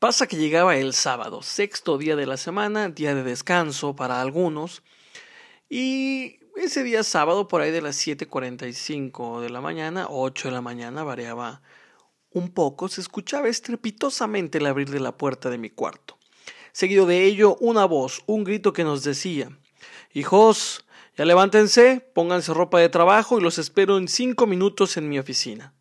Pasa que llegaba el sábado, sexto día de la semana, día de descanso para algunos, y ese día sábado, por ahí de las 7.45 de la mañana, 8 de la mañana, variaba un poco, se escuchaba estrepitosamente el abrir de la puerta de mi cuarto. Seguido de ello, una voz, un grito que nos decía, Hijos, ya levántense, pónganse ropa de trabajo y los espero en cinco minutos en mi oficina.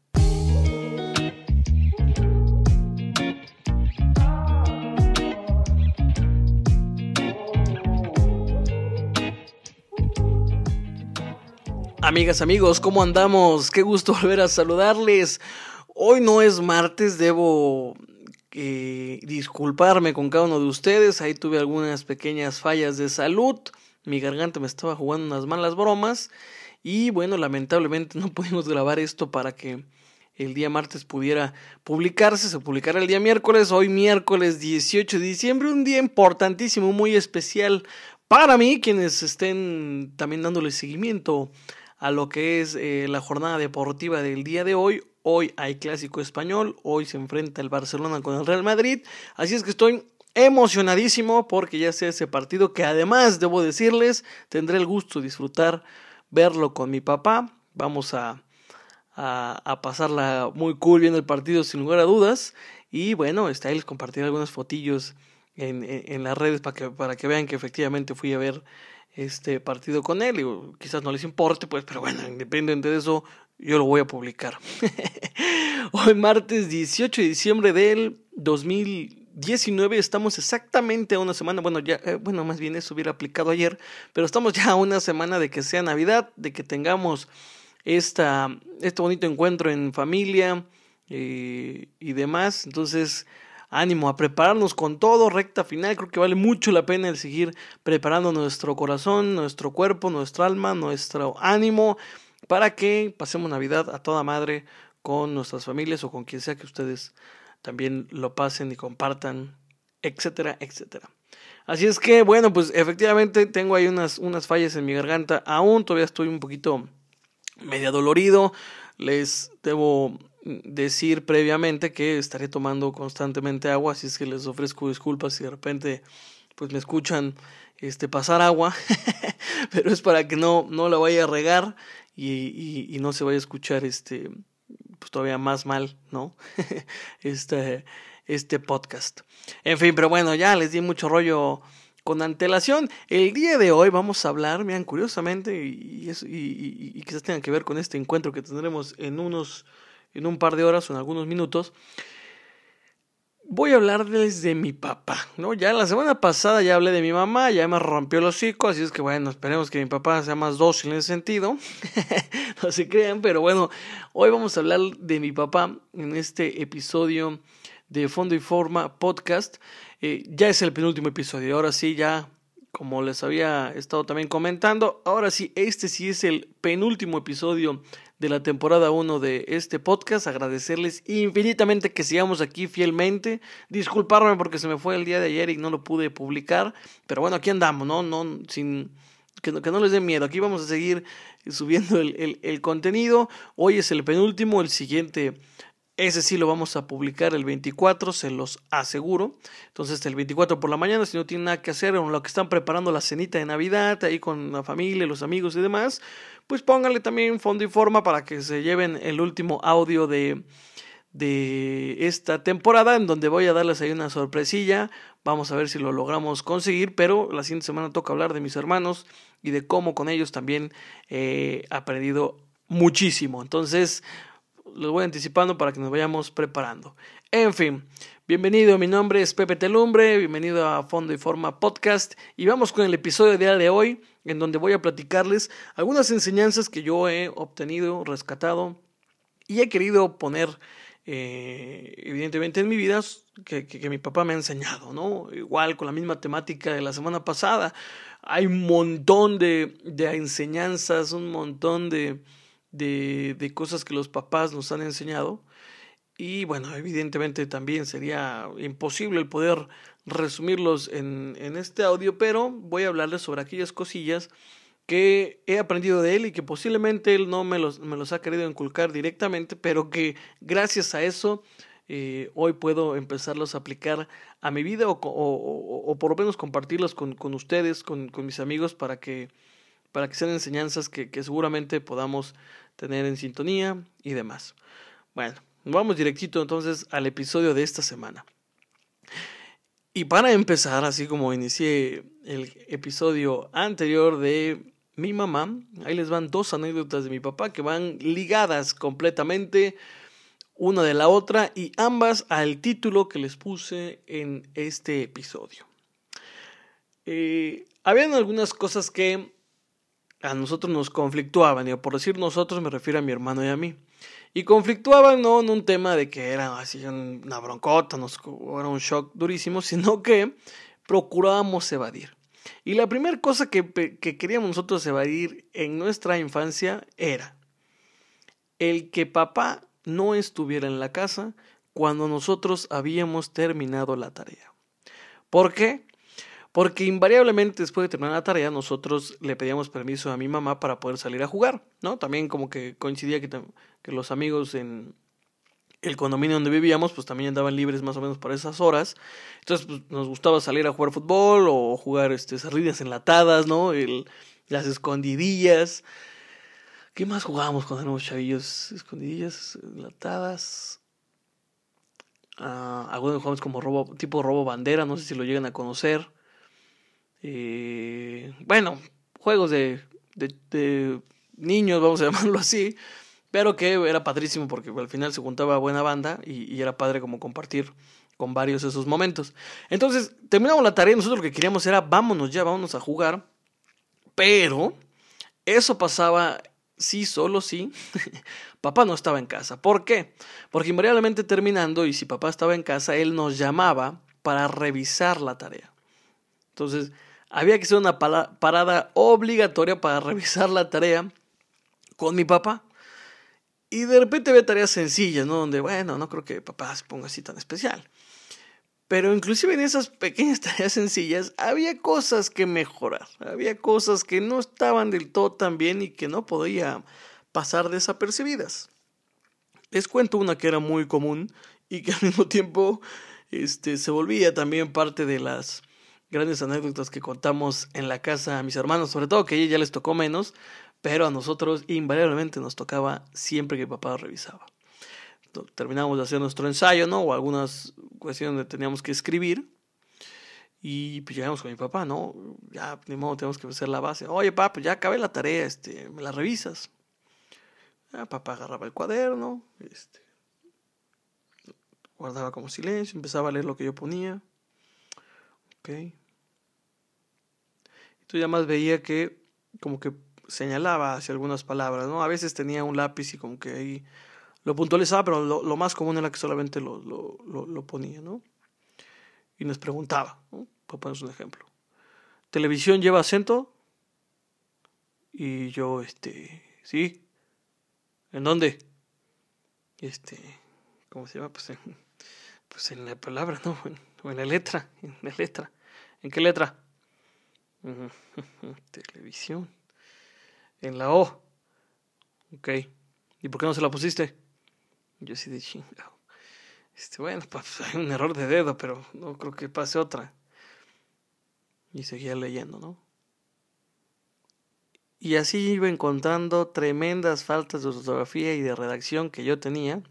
Amigas, amigos, ¿cómo andamos? Qué gusto volver a saludarles. Hoy no es martes, debo eh, disculparme con cada uno de ustedes. Ahí tuve algunas pequeñas fallas de salud. Mi garganta me estaba jugando unas malas bromas. Y bueno, lamentablemente no pudimos grabar esto para que el día martes pudiera publicarse. Se publicará el día miércoles. Hoy miércoles 18 de diciembre. Un día importantísimo, muy especial para mí, quienes estén también dándole seguimiento a lo que es eh, la jornada deportiva del día de hoy. Hoy hay clásico español, hoy se enfrenta el Barcelona con el Real Madrid, así es que estoy emocionadísimo porque ya sé ese partido que además debo decirles tendré el gusto de disfrutar verlo con mi papá. Vamos a, a, pasarla muy cool viendo el partido sin lugar a dudas. Y bueno, está ahí les compartiré algunas fotillos en, en, las redes para que, para que vean que efectivamente fui a ver este partido con él. Y quizás no les importe, pues, pero bueno, independiente de eso, yo lo voy a publicar. Hoy martes 18 de diciembre del 2019 estamos exactamente a una semana, bueno, ya, eh, bueno, más bien eso hubiera aplicado ayer, pero estamos ya a una semana de que sea Navidad, de que tengamos esta, este bonito encuentro en familia eh, y demás. Entonces, ánimo a prepararnos con todo, recta final, creo que vale mucho la pena el seguir preparando nuestro corazón, nuestro cuerpo, nuestro alma, nuestro ánimo, para que pasemos Navidad a toda madre con nuestras familias o con quien sea que ustedes también lo pasen y compartan, etcétera, etcétera. Así es que, bueno, pues efectivamente tengo ahí unas, unas fallas en mi garganta. Aún todavía estoy un poquito media dolorido. Les debo decir previamente que estaré tomando constantemente agua, así es que les ofrezco disculpas si de repente pues me escuchan este pasar agua, pero es para que no, no la vaya a regar y, y, no se vaya a escuchar este pues todavía más mal, ¿no? este, este podcast. En fin, pero bueno, ya les di mucho rollo con antelación. El día de hoy vamos a hablar, miren, curiosamente, y, y, y, y quizás tenga que ver con este encuentro que tendremos en unos en un par de horas o en algunos minutos, voy a hablarles de mi papá, ¿no? Ya la semana pasada ya hablé de mi mamá, ya me rompió el hocico, así es que bueno, esperemos que mi papá sea más dócil en ese sentido, no se crean, pero bueno, hoy vamos a hablar de mi papá en este episodio de Fondo y Forma Podcast. Eh, ya es el penúltimo episodio, ahora sí, ya como les había estado también comentando, ahora sí, este sí es el penúltimo episodio de la temporada 1 de este podcast. Agradecerles infinitamente que sigamos aquí fielmente. Disculparme porque se me fue el día de ayer y no lo pude publicar. Pero bueno, aquí andamos, ¿no? no sin, que, no, que no les dé miedo. Aquí vamos a seguir subiendo el, el, el contenido. Hoy es el penúltimo, el siguiente ese sí lo vamos a publicar el 24, se los aseguro. Entonces el 24 por la mañana, si no tienen nada que hacer, o lo que están preparando la cenita de Navidad, ahí con la familia, los amigos y demás, pues pónganle también fondo y forma para que se lleven el último audio de, de esta temporada, en donde voy a darles ahí una sorpresilla. Vamos a ver si lo logramos conseguir, pero la siguiente semana toca hablar de mis hermanos y de cómo con ellos también he aprendido muchísimo. Entonces, los voy anticipando para que nos vayamos preparando. En fin, bienvenido, mi nombre es Pepe Telumbre, bienvenido a Fondo y Forma Podcast y vamos con el episodio de día de hoy en donde voy a platicarles algunas enseñanzas que yo he obtenido, rescatado y he querido poner eh, evidentemente en mi vida que, que, mi papá me ha enseñado, ¿no? Igual con la misma temática de la semana pasada, hay un montón de, de enseñanzas, un montón de, de, de cosas que los papás nos han enseñado. Y bueno, evidentemente también sería imposible el poder resumirlos en, en este audio, pero voy a hablarles sobre aquellas cosillas que he aprendido de él y que posiblemente él no me los, me los ha querido inculcar directamente, pero que gracias a eso eh, hoy puedo empezarlos a aplicar a mi vida o, por lo menos compartirlos con, ustedes, con, mis amigos, para que, para que sean enseñanzas que, que seguramente podamos tener en sintonía y demás. Bueno, vamos directito entonces al episodio de esta semana. Y para empezar, así como inicié el episodio anterior de mi mamá, ahí les van dos anécdotas de mi papá que van ligadas completamente una de la otra y ambas al título que les puse en este episodio. Eh, habían algunas cosas que a nosotros nos conflictuaban, y por decir nosotros me refiero a mi hermano y a mí. Y conflictuaban no en un tema de que era así una broncota, nos, era un shock durísimo, sino que procurábamos evadir. Y la primera cosa que, que queríamos nosotros evadir en nuestra infancia era el que papá no estuviera en la casa cuando nosotros habíamos terminado la tarea. ¿Por qué? Porque invariablemente después de terminar la tarea nosotros le pedíamos permiso a mi mamá para poder salir a jugar, ¿no? También como que coincidía que, que los amigos en el condominio donde vivíamos pues también andaban libres más o menos para esas horas. Entonces pues, nos gustaba salir a jugar fútbol o jugar este, enlatadas, ¿no? El, las escondidillas. ¿Qué más jugábamos cuando éramos chavillos? Escondidillas, latadas. Ah, algunos jugamos como robo, tipo robo bandera, no sé si lo llegan a conocer. Eh, bueno, juegos de, de, niños, vamos a llamarlo así. Pero que era padrísimo porque al final se juntaba buena banda y, era padre como compartir con varios esos momentos. Entonces, terminamos la tarea nosotros lo que queríamos era vámonos ya, vámonos a jugar. Pero eso pasaba sí, solo sí, papá no estaba en casa. ¿Por qué? Porque invariablemente terminando, y si papá estaba en casa, él nos llamaba para revisar la tarea. Entonces, había que hacer una parada obligatoria para revisar la tarea con mi papá. Y de repente había tareas sencillas, ¿no? Donde, bueno, no creo que papá se ponga así tan especial. Pero inclusive en esas pequeñas tareas sencillas había cosas que mejorar, había cosas que no estaban del todo tan bien y que no podía pasar desapercibidas. Les cuento una que era muy común y que al mismo tiempo este, se volvía también parte de las grandes anécdotas que contamos en la casa a mis hermanos, sobre todo que a ella ya les tocó menos, pero a nosotros invariablemente nos tocaba siempre que papá revisaba terminamos de hacer nuestro ensayo, ¿no? O algunas cuestiones donde teníamos que escribir. Y pues llegamos con mi papá, ¿no? Ya, ni modo, tenemos que hacer la base. Oye, papá, pues ya acabé la tarea, este, ¿me la revisas? Ya, papá agarraba el cuaderno, este, guardaba como silencio, empezaba a leer lo que yo ponía. Ok. Entonces ya más veía que como que señalaba hacia algunas palabras, ¿no? A veces tenía un lápiz y como que ahí lo puntualizaba, pero lo, más común era que solamente lo, lo, ponía, ¿no? Y nos preguntaba, ¿no? Poner un ejemplo. ¿Televisión lleva acento? Y yo, este, sí. ¿En dónde? Este, ¿cómo se llama? Pues en, pues en la palabra, ¿no? O en la letra, en la letra. ¿En qué letra? Televisión. En la O. Ok. ¿Y por qué no se la pusiste? Yo sí de chingado. Este, bueno, pues hay un error de dedo, pero no creo que pase otra. Y seguía leyendo, ¿no? Y así iba encontrando tremendas faltas de ortografía y de redacción que yo tenía.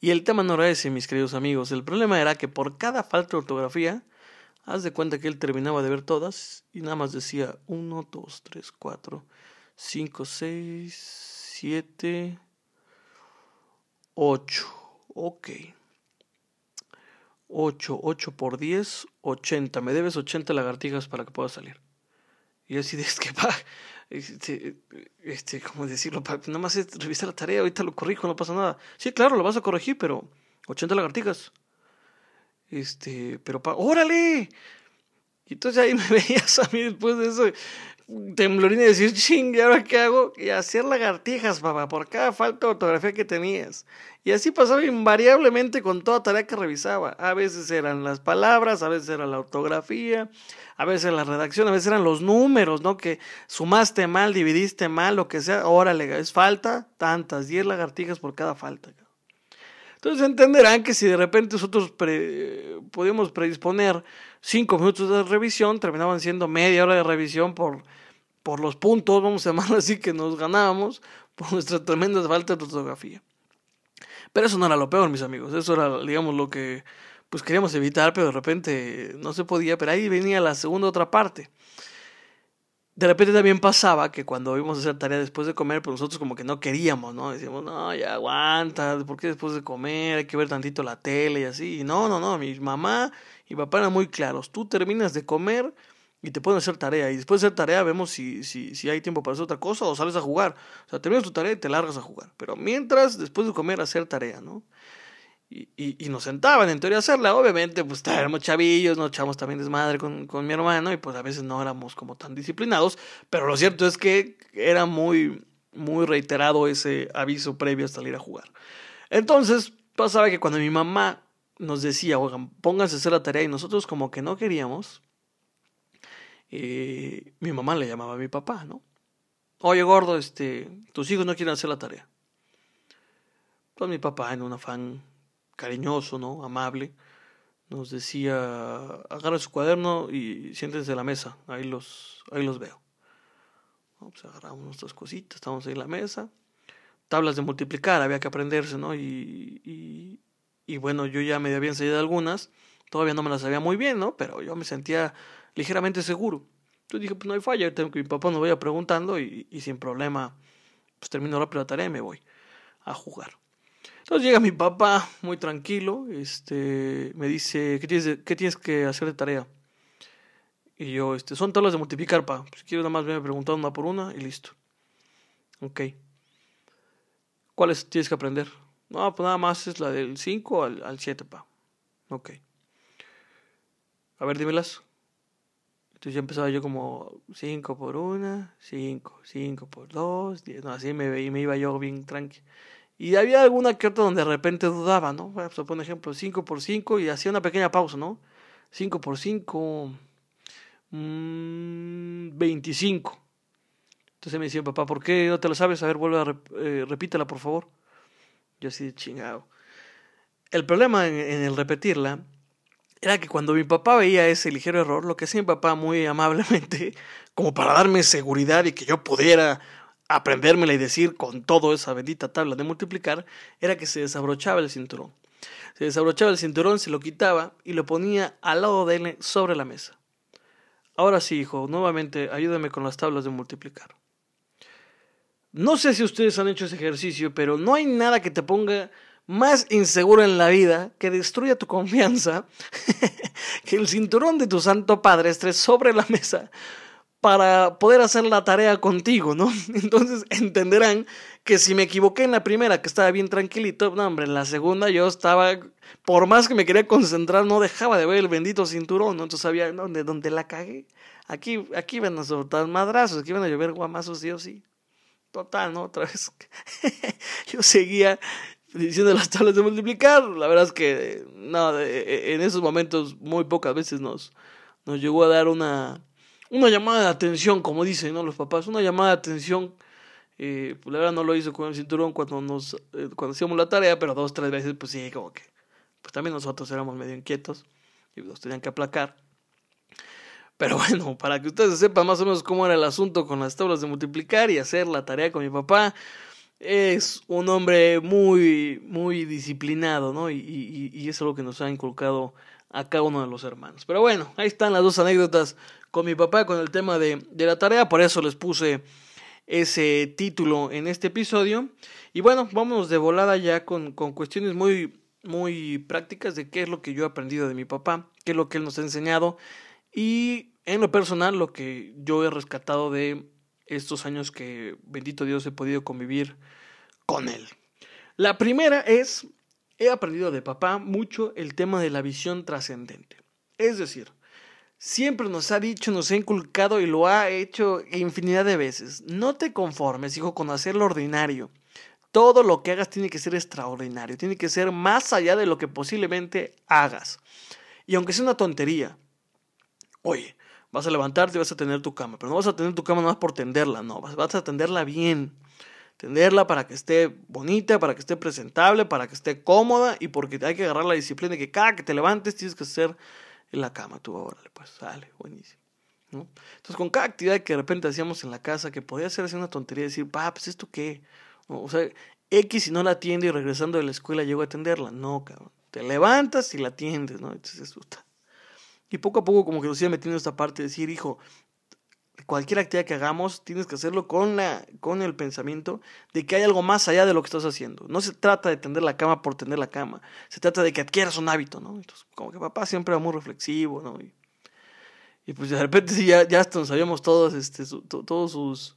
Y el tema no era ese, mis queridos amigos. El problema era que por cada falta de ortografía, haz de cuenta que él terminaba de ver todas y nada más decía 1, 2, 3, 4, 5, 6, 7, 8. Ok. 8, 8 por 10, 80. Me debes 80 lagartijas para que pueda salir. Y así de, es que va, este, este, ¿cómo decirlo? Nada más es revisar la tarea, ahorita lo corrijo, no pasa nada. Sí, claro, lo vas a corregir, pero 80 lagartijas. Este, pero, pa, ¡órale! Y entonces ahí me veías a mí después de eso, temblorina y decir, ching, ¿y ahora qué hago? Y hacer lagartijas, papá, por cada falta de ortografía que tenías. Y así pasaba invariablemente con toda tarea que revisaba. A veces eran las palabras, a veces era la ortografía, a veces la redacción, a veces eran los números, ¿no? Que sumaste mal, dividiste mal, lo que sea. Órale, es falta, tantas, 10 lagartijas por cada falta. Entonces entenderán que si de repente nosotros podíamos predisponer cinco minutos de revisión, terminaban siendo media hora de revisión por, por los puntos, vamos a llamarlo así, que nos ganábamos por nuestra tremenda falta de ortografía. Pero eso no era lo peor, mis amigos. Eso era, digamos, lo que pues queríamos evitar, pero de repente no se podía. Pero ahí venía la segunda otra parte de repente también pasaba que cuando íbamos a hacer tarea después de comer, pues nosotros como que no queríamos, ¿no? Decíamos, no, ya aguanta, ¿por qué después de comer? Hay que ver tantito la tele y así. Y no, no, no, mi mamá y papá eran muy claros. Tú terminas de comer y te pueden hacer tarea. Y después de hacer tarea vemos si, si, si hay tiempo para hacer otra cosa o sales a jugar. O sea, terminas tu tarea y te largas a jugar. Pero mientras, después de comer, hacer tarea, ¿no? Y, y, nos sentaban en teoría a hacerla. Obviamente, pues éramos chavillos, nos echamos también desmadre con, con, mi hermano y pues a veces no éramos como tan disciplinados. Pero lo cierto es que era muy, muy reiterado ese aviso previo a salir a jugar. Entonces, pasaba que cuando mi mamá nos decía, oigan, pónganse a hacer la tarea y nosotros como que no queríamos, eh, mi mamá le llamaba a mi papá, ¿no? Oye, gordo, este, tus hijos no quieren hacer la tarea. Pues mi papá, en un afán cariñoso, ¿no? Amable, nos decía, agarra su cuaderno y siéntense en la mesa, ahí los, ahí los veo. Pues agarramos nuestras cositas, estamos ahí en la mesa. Tablas de multiplicar, había que aprenderse, ¿no? Y, y, bueno, yo ya me había enseñado algunas, todavía no me las sabía muy bien, ¿no? Pero yo me sentía ligeramente seguro. Entonces dije, pues no hay falla, tengo que mi papá nos vaya preguntando y, y sin problema, pues termino rápido la tarea y me voy a jugar. Entonces llega mi papá, muy tranquilo, este, me dice, ¿qué tienes, ¿qué tienes que hacer de tarea? Y yo, este, son tablas de multiplicar, pa. Si quieres nada más me preguntado una por una y listo. Ok. ¿Cuáles tienes que aprender? No, pues nada más es la del 5 al, al 7, pa. Ok. A ver, dímelas. Entonces ya empezaba yo como 5 por una, 5, 5 por 2, no, así me, me iba yo bien tranqui. Y había alguna que otra donde de repente dudaba, ¿no? Pues, por ejemplo, 5 por 5 y hacía una pequeña pausa, ¿no? 5 por 5, mmm, 25. Entonces me decía, papá, ¿por qué no te lo sabes? A ver, vuelve a eh, repítela, por favor. Yo así de chingado. El problema en, en, el repetirla era que cuando mi papá veía ese ligero error, lo que hacía mi papá muy amablemente, como para darme seguridad y que yo pudiera aprendérmela y decir con todo esa bendita tabla de multiplicar, era que se desabrochaba el cinturón. Se desabrochaba el cinturón, se lo quitaba y lo ponía al lado de él sobre la mesa. Ahora sí, hijo, nuevamente ayúdame con las tablas de multiplicar. No sé si ustedes han hecho ese ejercicio, pero no hay nada que te ponga más inseguro en la vida, que destruya tu confianza, que el cinturón de tu santo padre esté sobre la mesa para poder hacer la tarea contigo, ¿no? Entonces entenderán que si me equivoqué en la primera, que estaba bien tranquilito, no, hombre, en la segunda yo estaba, por más que me quería concentrar, no dejaba de ver el bendito cinturón, ¿no? Entonces sabía, ¿dónde, dónde la cagué? Aquí, aquí van a soltar madrazos, aquí van a llover guamazos, sí o sí. Total, ¿no? Otra vez. yo seguía diciendo las tablas de multiplicar. La verdad es que, no, en esos momentos muy pocas veces nos, nos llegó a dar una una llamada de atención, como dicen los papás, una llamada de atención. Eh, pues la verdad no lo hizo con el cinturón cuando nos eh, cuando hacíamos la tarea, pero dos, tres veces, pues sí, como que, pues también nosotros éramos medio inquietos y nos tenían que aplacar. Pero bueno, para que ustedes sepan más o menos cómo era el asunto con las tablas de multiplicar y hacer la tarea con mi papá, es un hombre muy, muy disciplinado, ¿no? Y, y, y es lo que nos ha inculcado a cada uno de los hermanos. Pero bueno, ahí están las dos anécdotas con mi papá con el tema de, de la tarea, por eso les puse ese título en este episodio. Y bueno, vámonos de volada ya con, con cuestiones muy, muy prácticas de qué es lo que yo he aprendido de mi papá, qué es lo que él nos ha enseñado y en lo personal lo que yo he rescatado de estos años que, bendito Dios, he podido convivir con él. La primera es, he aprendido de papá mucho el tema de la visión trascendente. Es decir, siempre nos ha dicho, nos ha inculcado y lo ha hecho infinidad de veces. No te conformes, hijo, con hacer lo ordinario. Todo lo que hagas tiene que ser extraordinario, tiene que ser más allá de lo que posiblemente hagas. Y aunque sea una tontería, oye, vas a levantarte y vas a tener tu cama, pero no vas a tener tu cama nada más por tenderla, no, vas a tenderla bien. Tenderla para que esté bonita, para que esté presentable, para que esté cómoda y porque hay que agarrar la disciplina de que cada que te levantes tienes que hacer en la cama. Tú, órale, pues sale, buenísimo. ¿no? Entonces, con cada actividad que de repente hacíamos en la casa, que podía ser así una tontería, decir, pa, pues esto qué. O sea, X si no la atiende y regresando de la escuela llego a atenderla. No, cabrón. Te levantas y la atiendes, ¿no? Entonces, está. Y poco a poco como que nos iba metiendo esta parte de decir, hijo, cualquier actividad que hagamos tienes que hacerlo con, la, con el pensamiento de que hay algo más allá de lo que estás haciendo. No se trata de tender la cama por tender la cama, se trata de que adquieras un hábito, ¿no? Entonces, como que papá siempre era muy reflexivo, ¿no? Y, pues de repente sí, ya, ya hasta nos sabíamos todos, este, todos sus,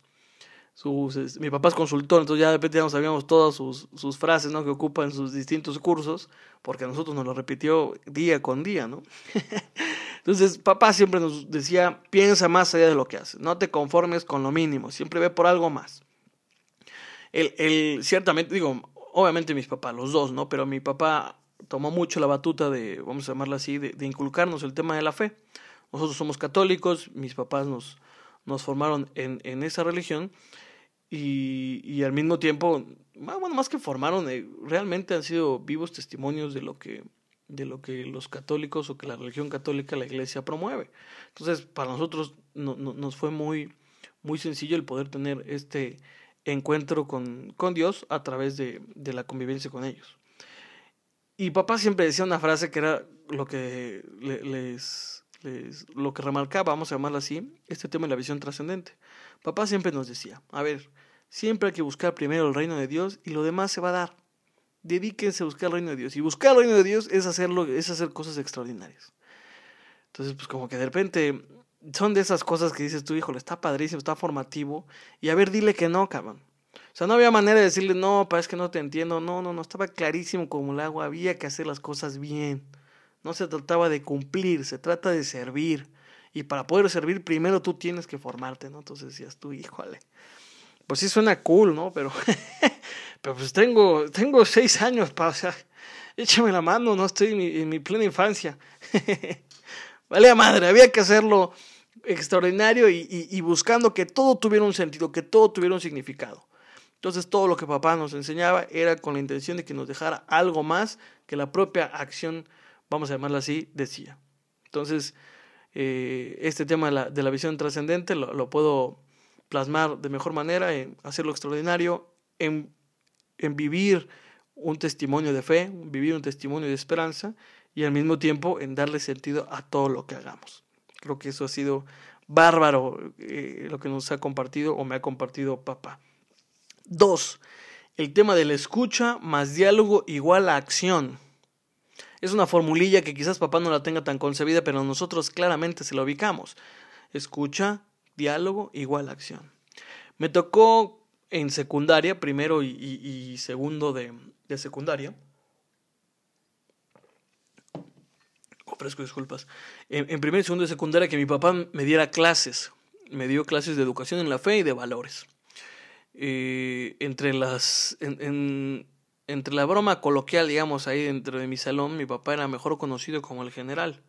sus, mi papá es consultor, entonces ya de repente ya nos sabíamos todas sus, sus frases, ¿no? Que ocupa en sus distintos cursos, porque a nosotros nos lo repitió día con día, ¿no? entonces, papá siempre nos decía, piensa más allá de lo que haces, no te conformes con lo mínimo, siempre ve por algo más. El, el, ciertamente, digo, obviamente mis papás, los dos, ¿no? Pero mi papá tomó mucho la batuta de, vamos a llamarla así, de, de inculcarnos el tema de la fe. Nosotros somos católicos, mis papás nos, nos formaron en, en esa religión y, y al mismo tiempo, bueno, más que formaron, eh, realmente han sido vivos testimonios de lo que de lo que los católicos o que la religión católica, la iglesia promueve. Entonces, para nosotros no, no, nos fue muy, muy sencillo el poder tener este encuentro con, con Dios a través de, de, la convivencia con ellos. Y papá siempre decía una frase que era lo que les, lo que remarcaba, vamos a llamarlo así, este tema de la visión trascendente. Papá siempre nos decía, a ver, siempre hay que buscar primero el reino de Dios y lo demás se va a dar. Dedíquense a buscar el reino de Dios. Y buscar el reino de Dios es, hacerlo, es hacer cosas extraordinarias. Entonces, pues como que de repente son de esas cosas que dices tú, híjole, está padrísimo, está formativo. Y a ver, dile que no, cabrón. O sea, no había manera de decirle, no, es que no te entiendo. No, no, no, estaba clarísimo como el agua. Había que hacer las cosas bien. No se trataba de cumplir, se trata de servir. Y para poder servir, primero tú tienes que formarte, ¿no? Entonces decías tú, híjole. Pues sí suena cool, ¿no? Pero, pero pues tengo, tengo seis años para, o sea, échame la mano, no estoy en mi, en mi plena infancia. vale madre, había que hacerlo extraordinario y, buscando que todo tuviera un sentido, que todo tuviera un significado. Entonces todo lo que papá nos enseñaba era con la intención de que nos dejara algo más que la propia acción, vamos a llamarla así, decía. Entonces, eh, este tema de la, de la visión trascendente lo, lo, puedo plasmar de mejor manera, en hacerlo extraordinario, en, en vivir un testimonio de fe, vivir un testimonio de esperanza y al mismo tiempo en darle sentido a todo lo que hagamos. Creo que eso ha sido bárbaro eh, lo que nos ha compartido o me ha compartido papá. Dos, el tema de la escucha más diálogo igual a acción. Es una formulilla que quizás papá no la tenga tan concebida, pero nosotros claramente se la ubicamos. Escucha, diálogo, igual acción. Me tocó en secundaria, primero y, segundo de, de, secundaria. Ofrezco disculpas. En, en y segundo de secundaria que mi papá me diera clases. Me dio clases de educación en la fe y de valores. Eh, entre las. En, en, entre la broma coloquial, digamos, ahí dentro de mi salón, mi papá era mejor conocido como el general.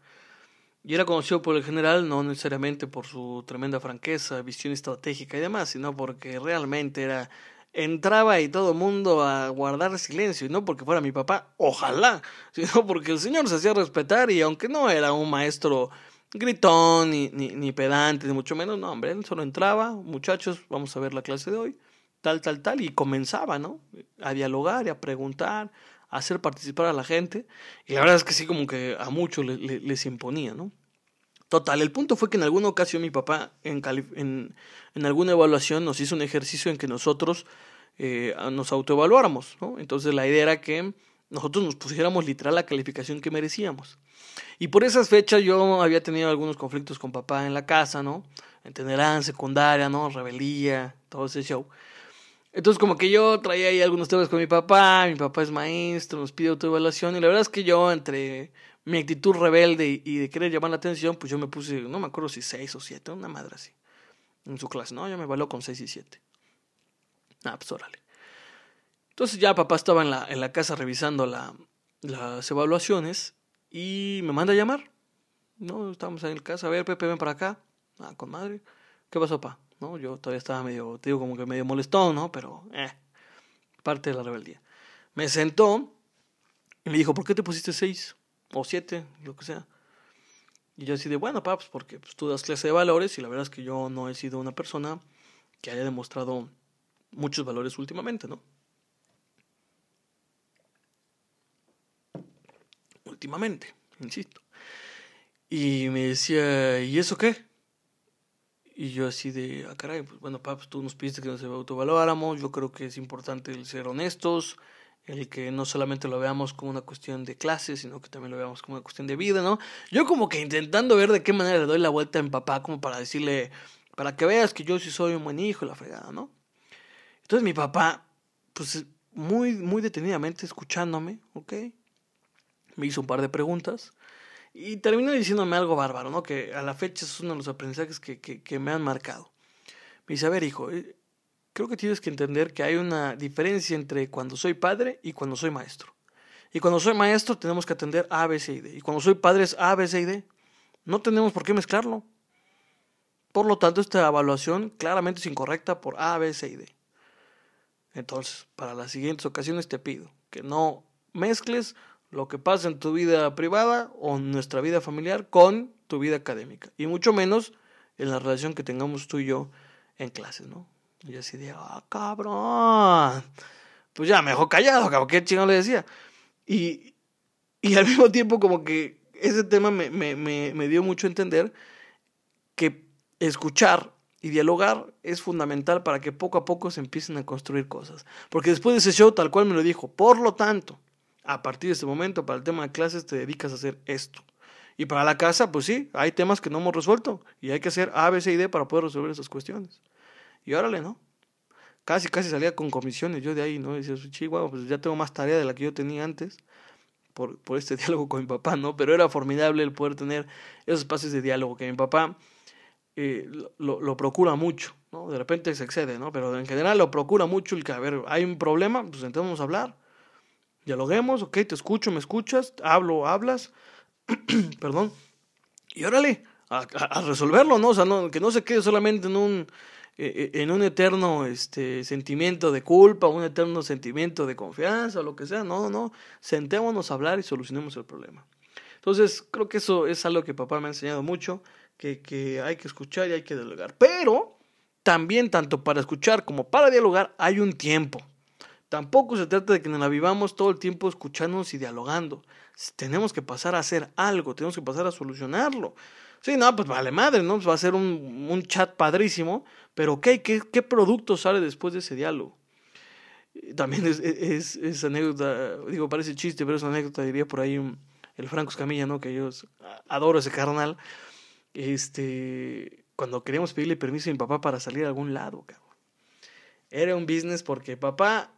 Y era conocido por el general no necesariamente por su tremenda franqueza, visión estratégica y demás, sino porque realmente era entraba y todo el mundo a guardar silencio, y no porque fuera mi papá, ojalá, sino porque el señor se hacía respetar y aunque no era un maestro gritón, ni, ni, ni pedante, ni mucho menos, no, hombre, él solo entraba, muchachos, vamos a ver la clase de hoy, tal, tal, tal, y comenzaba, ¿no? A dialogar y a preguntar, hacer participar a la gente, y la verdad es que sí, como que a muchos les, imponía, ¿no? Total, el punto fue que en alguna ocasión mi papá, en, en, en alguna evaluación, nos hizo un ejercicio en que nosotros eh, nos autoevaluáramos, ¿no? Entonces la idea era que nosotros nos pusiéramos literal la calificación que merecíamos. Y por esas fechas yo había tenido algunos conflictos con papá en la casa, ¿no? Entenderán, secundaria, ¿no? Rebeldía, todo ese show. Entonces como que yo traía ahí algunos temas con mi papá, mi papá es maestro, nos pide autoevaluación y la verdad es que yo entre mi actitud rebelde y de querer llamar la atención, pues yo me puse, no me acuerdo si seis o siete, una madre así, en su clase, ¿no? Yo me evaluó con seis y siete. Ah, pues órale. Entonces ya papá estaba en la, en la casa revisando la, las evaluaciones y me manda a llamar. No, estábamos en el casa, a ver, Pepe, ven para acá. Ah, con madre. ¿Qué pasó, papá? No, yo todavía estaba medio, te digo, como que medio molestón, ¿no? Pero, eh, parte de la rebeldía. Me sentó y me dijo, ¿por qué te pusiste seis o siete, lo que sea? Y yo así de, bueno, paps, porque pues, tú das clase de valores y la verdad es que yo no he sido una persona que haya demostrado muchos valores últimamente, ¿no? Últimamente, insisto. Y me decía, ¿y eso qué? Y yo así de, ah, caray, pues bueno, paps, tú nos pidiste que nos autovaloráramos, yo creo que es importante el ser honestos, el que no solamente lo veamos como una cuestión de clase, sino que también lo veamos como una cuestión de vida, ¿no? Yo como que intentando ver de qué manera le doy la vuelta a mi papá, como para decirle, para que veas que yo sí soy un buen hijo, la fregada, ¿no? Entonces mi papá, pues muy, muy detenidamente escuchándome, ¿ok? Me hizo un par de preguntas y terminó diciéndome algo bárbaro, ¿no? Que a la fecha es uno de los aprendizajes que, que, me han marcado. Me dice, a ver, hijo, eh, creo que tienes que entender que hay una diferencia entre cuando soy padre y cuando soy maestro. Y cuando soy maestro tenemos que atender A, B, C y D. Y cuando soy padre es A, B, C y D. No tenemos por qué mezclarlo. Por lo tanto, esta evaluación claramente es incorrecta por A, B, C y D. Entonces, para las siguientes ocasiones te pido que no mezcles lo que pasa en tu vida privada o en nuestra vida familiar con tu vida académica. Y mucho menos en la relación que tengamos tú y yo en clases, ¿no? Y así de, ah, cabrón. Pues ya, mejor callado, cabrón, ¿qué chingón le decía? Y, y al mismo tiempo como que ese tema me, me, me, me dio mucho a entender que escuchar y dialogar es fundamental para que poco a poco se empiecen a construir cosas. Porque después de ese show, tal cual me lo dijo, por lo tanto, a partir de este momento, para el tema de clases, te dedicas a hacer esto. Y para la casa, pues sí, hay temas que no hemos resuelto y hay que hacer A, B, C y D para poder resolver esas cuestiones. Y órale, ¿no? Casi, casi salía con comisiones yo de ahí, ¿no? Y decía, chihuahua, pues ya tengo más tarea de la que yo tenía antes por, por este diálogo con mi papá, ¿no? Pero era formidable el poder tener esos espacios de diálogo que mi papá eh, lo, lo, procura mucho, ¿no? De repente se excede, ¿no? Pero en general lo procura mucho el que, a ver, hay un problema, pues entonces a hablar dialoguemos, ok, te escucho, me escuchas, hablo, hablas, perdón, y órale, a, resolverlo, ¿no? O sea, no, que no se quede solamente en un, eh, eh, en un eterno este, sentimiento de culpa, un eterno sentimiento de confianza, lo que sea, no, no, sentémonos a hablar y solucionemos el problema. Entonces, creo que eso es algo que papá me ha enseñado mucho, que hay que escuchar y hay que dialogar. Pero también, tanto para escuchar como para dialogar, hay un tiempo. Tampoco se trata de que nos la vivamos todo el tiempo escuchándonos y dialogando. Tenemos que pasar a hacer algo, tenemos que pasar a solucionarlo. Sí, no, pues vale madre, ¿no? Pues va a ser un, un chat padrísimo, pero ok, ¿qué, ¿qué producto sale después de ese diálogo? También es, es, es, anécdota, digo, parece chiste, pero es anécdota, diría por ahí el Franco Escamilla, ¿no? Que yo adoro ese carnal. Este, cuando queríamos pedirle permiso a mi papá para salir a algún lado, cabrón. Era un business porque papá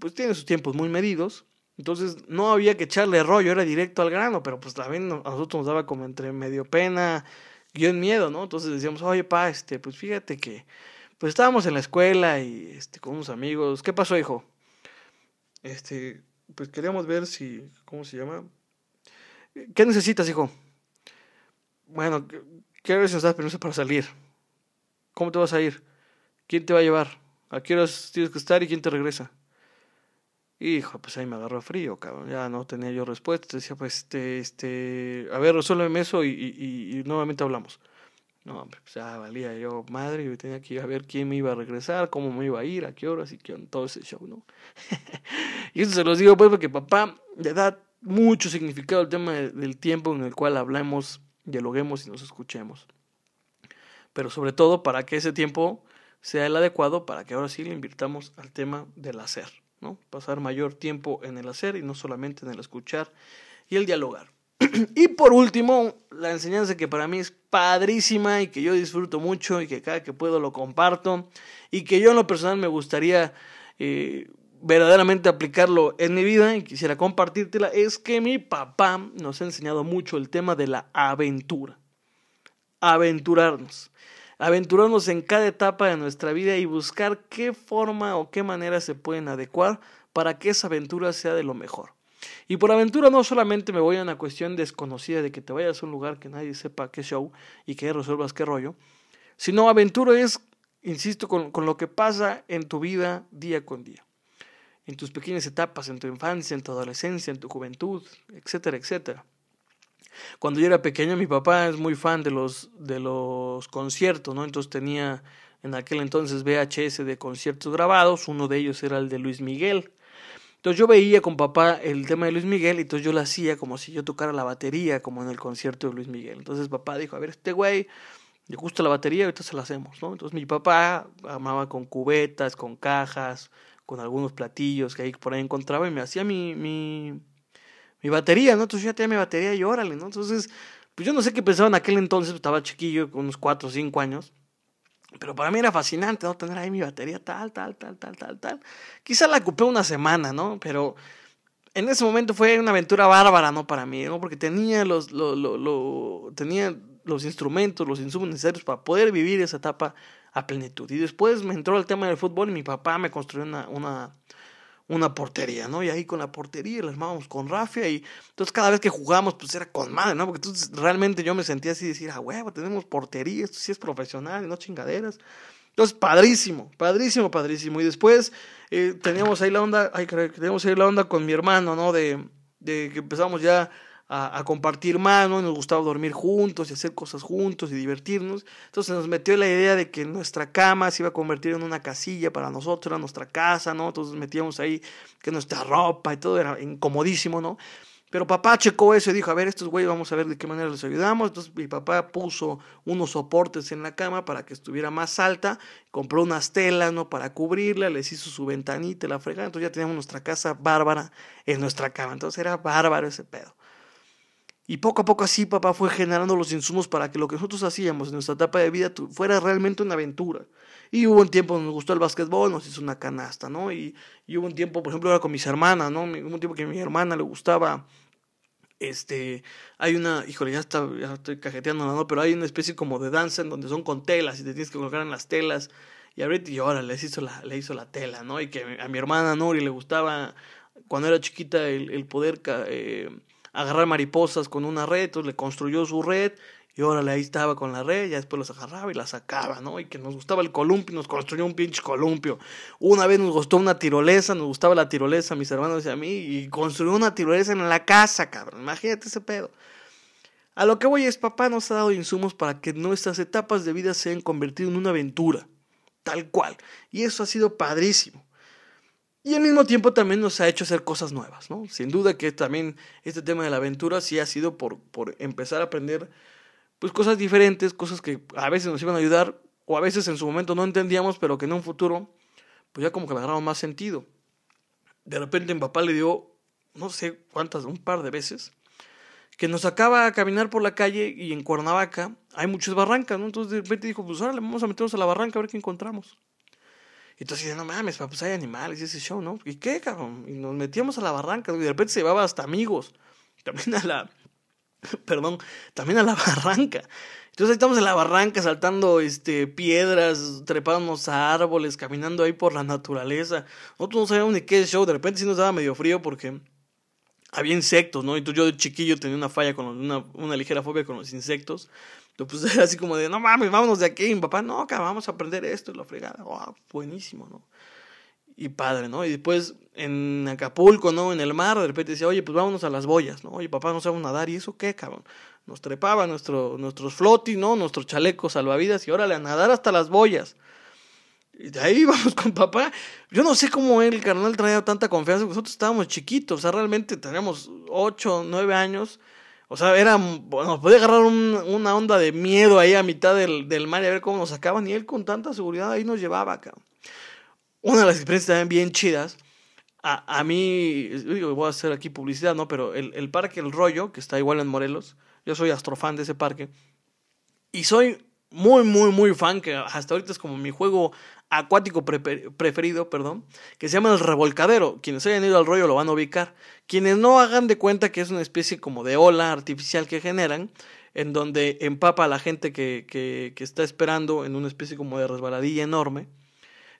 pues tiene sus tiempos muy medidos. Entonces no había que echarle rollo, era directo al grano, pero pues también a nosotros nos daba como entre medio pena, en miedo, ¿no? Entonces decíamos, oye, pa, este, pues fíjate que, pues estábamos en la escuela y este, con unos amigos, ¿qué pasó, hijo? Este, pues queríamos ver si, ¿cómo se llama? ¿Qué necesitas, hijo? Bueno, ¿qué hora nos das permiso para salir? ¿Cómo te vas a ir? ¿Quién te va a llevar? ¿A qué horas tienes que estar y quién te regresa? Hijo, pues ahí me agarró frío, cabrón. Ya no tenía yo respuesta. Decía, pues, este, este, a ver, resuélveme eso y, nuevamente hablamos. No, hombre, pues ya valía yo madre y tenía que ir a ver quién me iba a regresar, cómo me iba a ir, a qué horas y qué, todo ese show, ¿no? y eso se los digo, pues, porque papá le da mucho significado al tema del tiempo en el cual hablamos, dialoguemos y nos escuchemos. Pero sobre todo para que ese tiempo sea el adecuado para que ahora sí le invirtamos al tema del hacer. Pasar mayor tiempo en el hacer y no solamente en el escuchar y el dialogar. y por último, la enseñanza que para mí es padrísima y que yo disfruto mucho y que cada que puedo lo comparto y que yo en lo personal me gustaría eh, verdaderamente aplicarlo en mi vida y quisiera compartírtela es que mi papá nos ha enseñado mucho el tema de la aventura. Aventurarnos aventurarnos en cada etapa de nuestra vida y buscar qué forma o qué manera se pueden adecuar para que esa aventura sea de lo mejor. Y por aventura no solamente me voy a una cuestión desconocida de que te vayas a un lugar que nadie sepa qué show y que resuelvas qué rollo, sino aventura es, insisto, con, con lo que pasa en tu vida día con día. en tus pequeñas etapas, en tu infancia, en tu adolescencia, en tu juventud, etcétera, etcétera. Cuando yo era pequeño, mi papá es muy fan de los, de los conciertos, ¿no? Entonces tenía en aquel entonces VHS de conciertos grabados, uno de ellos era el de Luis Miguel. Entonces yo veía con papá el tema de Luis Miguel y entonces yo lo hacía como si yo tocara la batería, como en el concierto de Luis Miguel. Entonces papá dijo, a ver, este güey le gusta la batería, ahorita se la hacemos, ¿no? Entonces mi papá amaba con cubetas, con cajas, con algunos platillos que ahí por ahí encontraba y me hacía mi, mi, mi batería, ¿no? Entonces ya tenía mi batería y órale, ¿no? Entonces, pues yo no sé qué pensaba en aquel entonces, estaba chiquillo, con unos 4 o 5 años. Pero para mí era fascinante, ¿no? Tener ahí mi batería tal, tal, tal, tal, tal, tal. Quizá la ocupé una semana, ¿no? Pero en ese momento fue una aventura bárbara, ¿no? Para mí, ¿no? Porque tenía los, lo, lo, tenía los instrumentos, los insumos necesarios para poder vivir esa etapa a plenitud. Y después me entró el tema del fútbol y mi papá me construyó una, una portería, ¿no? Y ahí con la portería la armábamos con rafia y entonces cada vez que jugamos pues era con madre, ¿no? Porque entonces realmente yo me sentía así, decir, ah, huevo, tenemos portería, esto sí es profesional, no chingaderas. Entonces, padrísimo, padrísimo, padrísimo. Y después eh, teníamos ahí la onda, ay, teníamos ahí la onda con mi hermano, ¿no? De, de que empezamos ya a, compartir más, ¿no? Nos gustaba dormir juntos y hacer cosas juntos y divertirnos. Entonces nos metió la idea de que nuestra cama se iba a convertir en una casilla para nosotros, era nuestra casa, ¿no? Entonces metíamos ahí que nuestra ropa y todo era incomodísimo, ¿no? Pero papá checó eso y dijo, a ver, estos güeyes vamos a ver de qué manera les ayudamos. Entonces mi papá puso unos soportes en la cama para que estuviera más alta, compró unas telas, ¿no? Para cubrirla, les hizo su ventanita, la fregada. Entonces ya teníamos nuestra casa bárbara en nuestra cama. Entonces era bárbaro ese pedo. Y poco a poco así papá fue generando los insumos para que lo que nosotros hacíamos en nuestra etapa de vida fuera realmente una aventura. Y hubo un tiempo nos gustó el básquetbol, nos hizo una canasta, ¿no? Y, hubo un tiempo, por ejemplo, era con mis hermanas, ¿no? Hubo un tiempo que a mi hermana le gustaba, este, hay una, híjole, ya, está, ya estoy cajeteando, ¿no? Pero hay una especie como de danza en donde son con telas y te tienes que colocar en las telas. Y ahorita y ahora les hizo la, le hizo la tela, ¿no? Y que a mi hermana Nori le gustaba, cuando era chiquita, el, el poder... Eh, agarrar mariposas con una red, entonces le construyó su red y órale, ahí estaba con la red, ya después las agarraba y las sacaba, ¿no? Y que nos gustaba el columpio, nos construyó un pinche columpio. Una vez nos gustó una tirolesa, nos gustaba la tirolesa, mis hermanos y a mí, y construyó una tirolesa en la casa, cabrón. Imagínate ese pedo. A lo que voy es, papá nos ha dado insumos para que nuestras etapas de vida se hayan convertido en una aventura, tal cual. Y eso ha sido padrísimo. Y al mismo tiempo también nos ha hecho hacer cosas nuevas, ¿no? Sin duda que también este tema de la aventura sí ha sido por, por empezar a aprender pues cosas diferentes, cosas que a veces nos iban a ayudar o a veces en su momento no entendíamos, pero que en un futuro pues ya como que le agarramos más sentido. De repente mi papá le dio, no sé cuántas, un par de veces, que nos sacaba a caminar por la calle y en Cuernavaca hay muchas barrancas, ¿no? Entonces de repente dijo, pues ahora vamos a meternos a la barranca a ver qué encontramos. Y entonces, no mames, pues hay animales y ese show, ¿no? ¿Y qué, cabrón? Y nos metíamos a la barranca, y de repente se llevaba hasta amigos. También a la, perdón, también a la barranca. Entonces ahí estamos en la barranca saltando este, piedras, trepándonos a árboles, caminando ahí por la naturaleza. Nosotros no sabíamos ni qué show, de repente sí nos daba medio frío porque había insectos, ¿no? Entonces yo de chiquillo tenía una falla con una, una ligera fobia con los insectos. Entonces pues así como de, no mames, vámonos de aquí. mi papá, no, cabrón, vamos a aprender esto y la fregada. Oh, buenísimo, ¿no? Y padre, ¿no? Y después en Acapulco, ¿no? En el mar, de repente decía, oye, pues vámonos a las boyas, ¿no? Oye, papá, no sabemos nadar. ¿Y eso qué, cabrón? Nos trepaba nuestro, nuestros flotis, ¿no? Nuestros chalecos salvavidas y órale, a nadar hasta las boyas. Y de ahí vamos con papá. Yo no sé cómo el carnal, traía tanta confianza. Nosotros estábamos chiquitos, o sea, realmente teníamos 8, 9 años. O sea, era, nos podía agarrar una onda de miedo ahí a mitad del, del mar y a ver cómo nos sacaban. Y él con tanta seguridad ahí nos llevaba, acá. Una de las experiencias también bien chidas. A, a mí, voy a hacer aquí publicidad, ¿no? Pero el, el parque El Rollo, que está igual en Morelos, yo soy astrofan de ese parque. Y soy muy, muy, muy fan, que hasta ahorita es como mi juego acuático preferido, perdón, que se llama el revolcadero. Quienes hayan ido al rollo lo van a ubicar. Quienes no hagan de cuenta que es una especie como de ola artificial que generan, en donde empapa a la gente que, que, que está esperando en una especie como de resbaladilla enorme.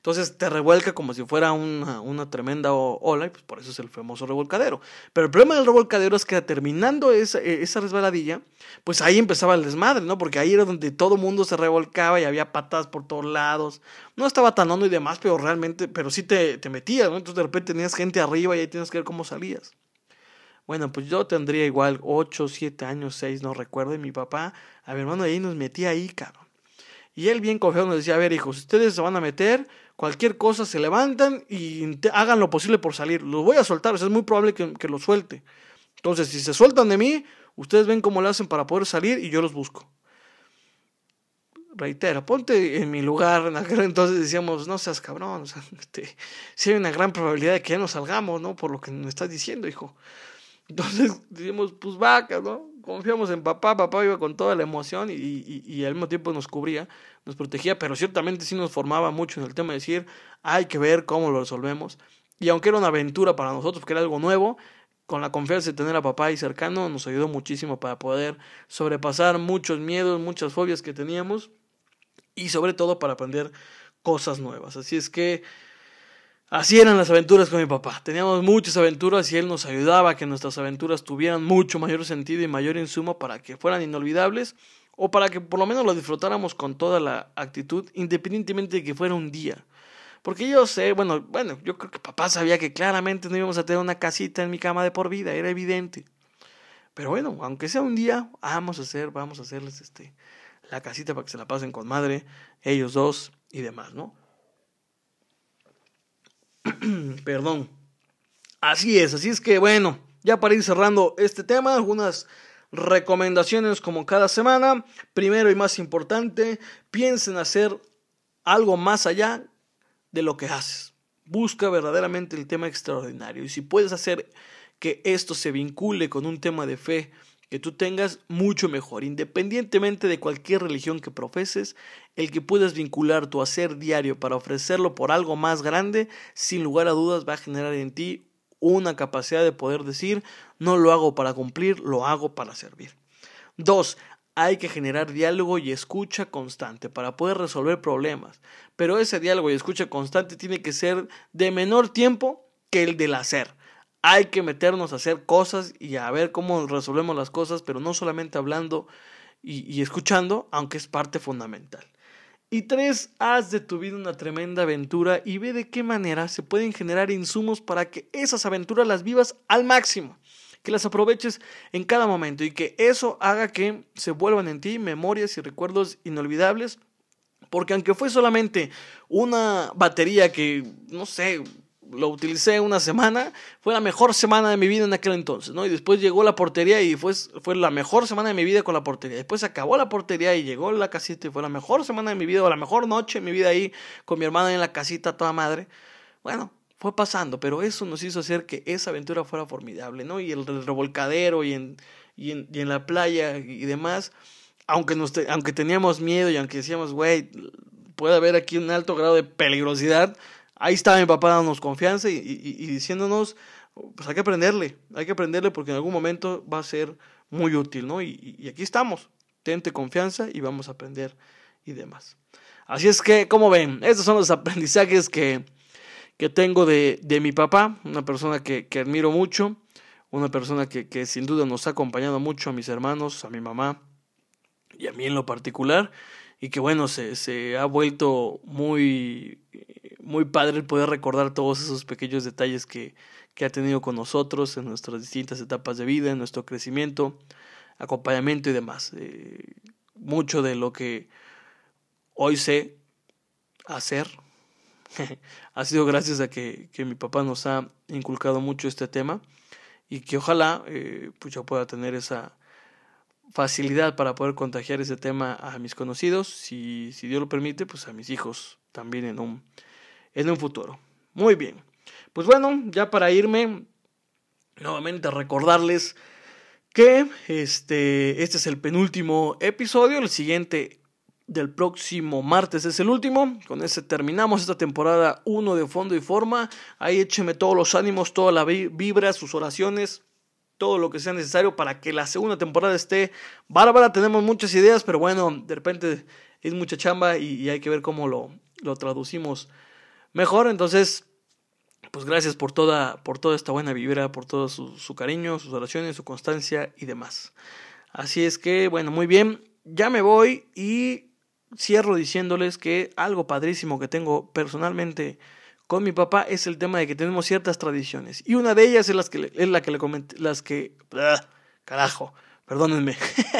Entonces te revuelca como si fuera una, una tremenda ola y pues por eso es el famoso revolcadero. Pero el problema del revolcadero es que terminando esa, e, esa resbaladilla, pues ahí empezaba el desmadre, ¿no? Porque ahí era donde todo mundo se revolcaba y había patadas por todos lados. No estaba tan hondo y demás, pero realmente, pero sí te, te metías, ¿no? Entonces de repente tenías gente arriba y ahí tienes que ver cómo salías. Bueno, pues yo tendría igual 8, 7 años, 6, no recuerdo, y mi papá, a mi hermano ahí nos metía ahí, cabrón. Y él bien confiado nos decía, a ver hijos, ustedes se van a meter, cualquier cosa se levantan y hagan lo posible por salir. Los voy a soltar, es muy probable que, los suelte. Entonces, si se sueltan de mí, ustedes ven cómo lo hacen para poder salir y yo los busco. Reitero, ponte en mi lugar. Entonces decíamos, no seas cabrón, o sea, este, si hay una gran probabilidad de que ya no salgamos, ¿no? Por lo que me estás diciendo, hijo. Entonces decimos, pues vaca, ¿no? Confiamos en papá, papá iba con toda la emoción y, al mismo tiempo nos cubría, nos protegía, pero ciertamente sí nos formaba mucho en el tema de decir, hay que ver cómo lo resolvemos. Y aunque era una aventura para nosotros, porque era algo nuevo, con la confianza de tener a papá ahí cercano, nos ayudó muchísimo para poder sobrepasar muchos miedos, muchas fobias que teníamos y sobre todo para aprender cosas nuevas. Así es que Así eran las aventuras con mi papá. Teníamos muchas aventuras y él nos ayudaba a que nuestras aventuras tuvieran mucho mayor sentido y mayor insumo para que fueran inolvidables o para que por lo menos lo disfrutáramos con toda la actitud, independientemente de que fuera un día. Porque yo sé, bueno, bueno, yo creo que papá sabía que claramente no íbamos a tener una casita en mi cama de por vida, era evidente. Pero bueno, aunque sea un día, vamos a hacer, vamos a hacerles este la casita para que se la pasen con madre, ellos dos y demás, ¿no? Perdón. Así es, así es que bueno, ya para ir cerrando este tema, algunas recomendaciones como cada semana. Primero y más importante, piensen hacer algo más allá de lo que haces. Busca verdaderamente el tema extraordinario y si puedes hacer que esto se vincule con un tema de fe que tú tengas, mucho mejor. Independientemente de cualquier religión que profeses, el que puedas vincular tu hacer diario para ofrecerlo por algo más grande, sin lugar a dudas va a generar en ti una capacidad de poder decir, no lo hago para cumplir, lo hago para servir. Dos, hay que generar diálogo y escucha constante para poder resolver problemas, pero ese diálogo y escucha constante tiene que ser de menor tiempo que el del hacer hay que meternos a hacer cosas y a ver cómo resolvemos las cosas, pero no solamente hablando y, escuchando, aunque es parte fundamental. Y tres, haz de tu vida una tremenda aventura y ve de qué manera se pueden generar insumos para que esas aventuras las vivas al máximo, que las aproveches en cada momento y que eso haga que se vuelvan en ti memorias y recuerdos inolvidables, porque aunque fue solamente una batería que, no sé, lo utilicé una semana, fue la mejor semana de mi vida en aquel entonces, ¿no? Y después llegó la portería y fue, fue la mejor semana de mi vida con la portería. Después acabó la portería y llegó la casita y fue la mejor semana de mi vida o la mejor noche de mi vida ahí con mi hermana en la casita toda madre. Bueno, fue pasando, pero eso nos hizo hacer que esa aventura fuera formidable, ¿no? Y el, revolcadero y en, y en, y en la playa y demás, aunque, nos aunque teníamos miedo y aunque decíamos, güey, puede haber aquí un alto grado de peligrosidad, ahí estaba mi papá dándonos confianza y, diciéndonos, pues hay que aprenderle, hay que aprenderle porque en algún momento va a ser muy útil, ¿no? Y, aquí estamos, tente confianza y vamos a aprender y demás. Así es que, como ven, estos son los aprendizajes que, que tengo de, de, mi papá, una persona que, que admiro mucho, una persona que, que, sin duda nos ha acompañado mucho a mis hermanos, a mi mamá y a mí en lo particular, y que bueno, se, se ha vuelto muy muy padre el poder recordar todos esos pequeños detalles que, que ha tenido con nosotros en nuestras distintas etapas de vida, en nuestro crecimiento, acompañamiento y demás. Eh, mucho de lo que hoy sé hacer ha sido gracias a que, que, mi papá nos ha inculcado mucho este tema y que ojalá eh, pues yo pueda tener esa facilidad para poder contagiar ese tema a mis conocidos, si, si Dios lo permite, pues a mis hijos también en un, en un futuro. Muy bien. Pues bueno, ya para irme, nuevamente recordarles que este, este es el penúltimo episodio, el siguiente del próximo martes es el último. Con ese terminamos esta temporada 1 de fondo y forma. Ahí écheme todos los ánimos, toda la vibra, sus oraciones, todo lo que sea necesario para que la segunda temporada esté bárbara. Tenemos muchas ideas, pero bueno, de repente es mucha chamba y, hay que ver cómo lo, lo traducimos mejor. Entonces, pues gracias por toda, por toda esta buena vibra, por todo su, su cariño, sus oraciones, su constancia y demás. Así es que, bueno, muy bien, ya me voy y cierro diciéndoles que algo padrísimo que tengo personalmente con mi papá es el tema de que tenemos ciertas tradiciones. Y una de ellas es, las que, es la que le comenté, las que... ¡ah! carajo, perdónenme,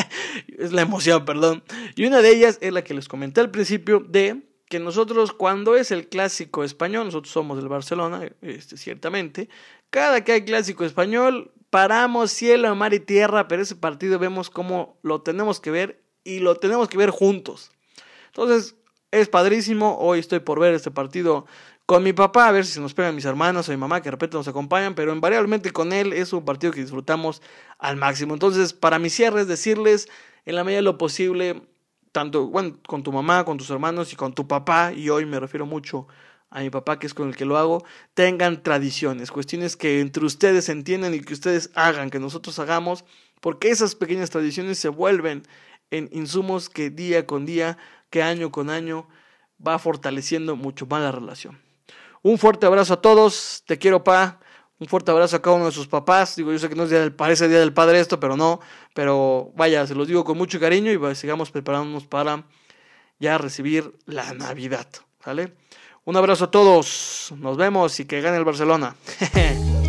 es la emoción, perdón. Y una de ellas es la que les comenté al principio de que nosotros cuando es el clásico español, nosotros somos del Barcelona, este, ciertamente, cada que hay clásico español, paramos cielo, mar y tierra, pero ese partido vemos cómo lo tenemos que ver y lo tenemos que ver juntos. Entonces, es padrísimo, hoy estoy por ver este partido con mi papá, a ver si se nos pegan mis hermanos o mi mamá, que de repente nos acompañan, pero invariablemente con él es un partido que disfrutamos al máximo. Entonces, para mi cierre es decirles, en la medida de lo posible, tanto bueno, con tu mamá, con tus hermanos y con tu papá, y hoy me refiero mucho a mi papá, que es con el que lo hago, tengan tradiciones, cuestiones que entre ustedes entiendan y que ustedes hagan, que nosotros hagamos, porque esas pequeñas tradiciones se vuelven en insumos que día con día, que año con año, va fortaleciendo mucho más la relación. Un fuerte abrazo a todos. Te quiero, pa. Un fuerte abrazo a cada uno de sus papás. Digo, yo sé que no es día del, parece día del padre esto, pero no. Pero vaya, se los digo con mucho cariño y sigamos preparándonos para ya recibir la Navidad. ¿Sale? Un abrazo a todos. Nos vemos y que gane el Barcelona.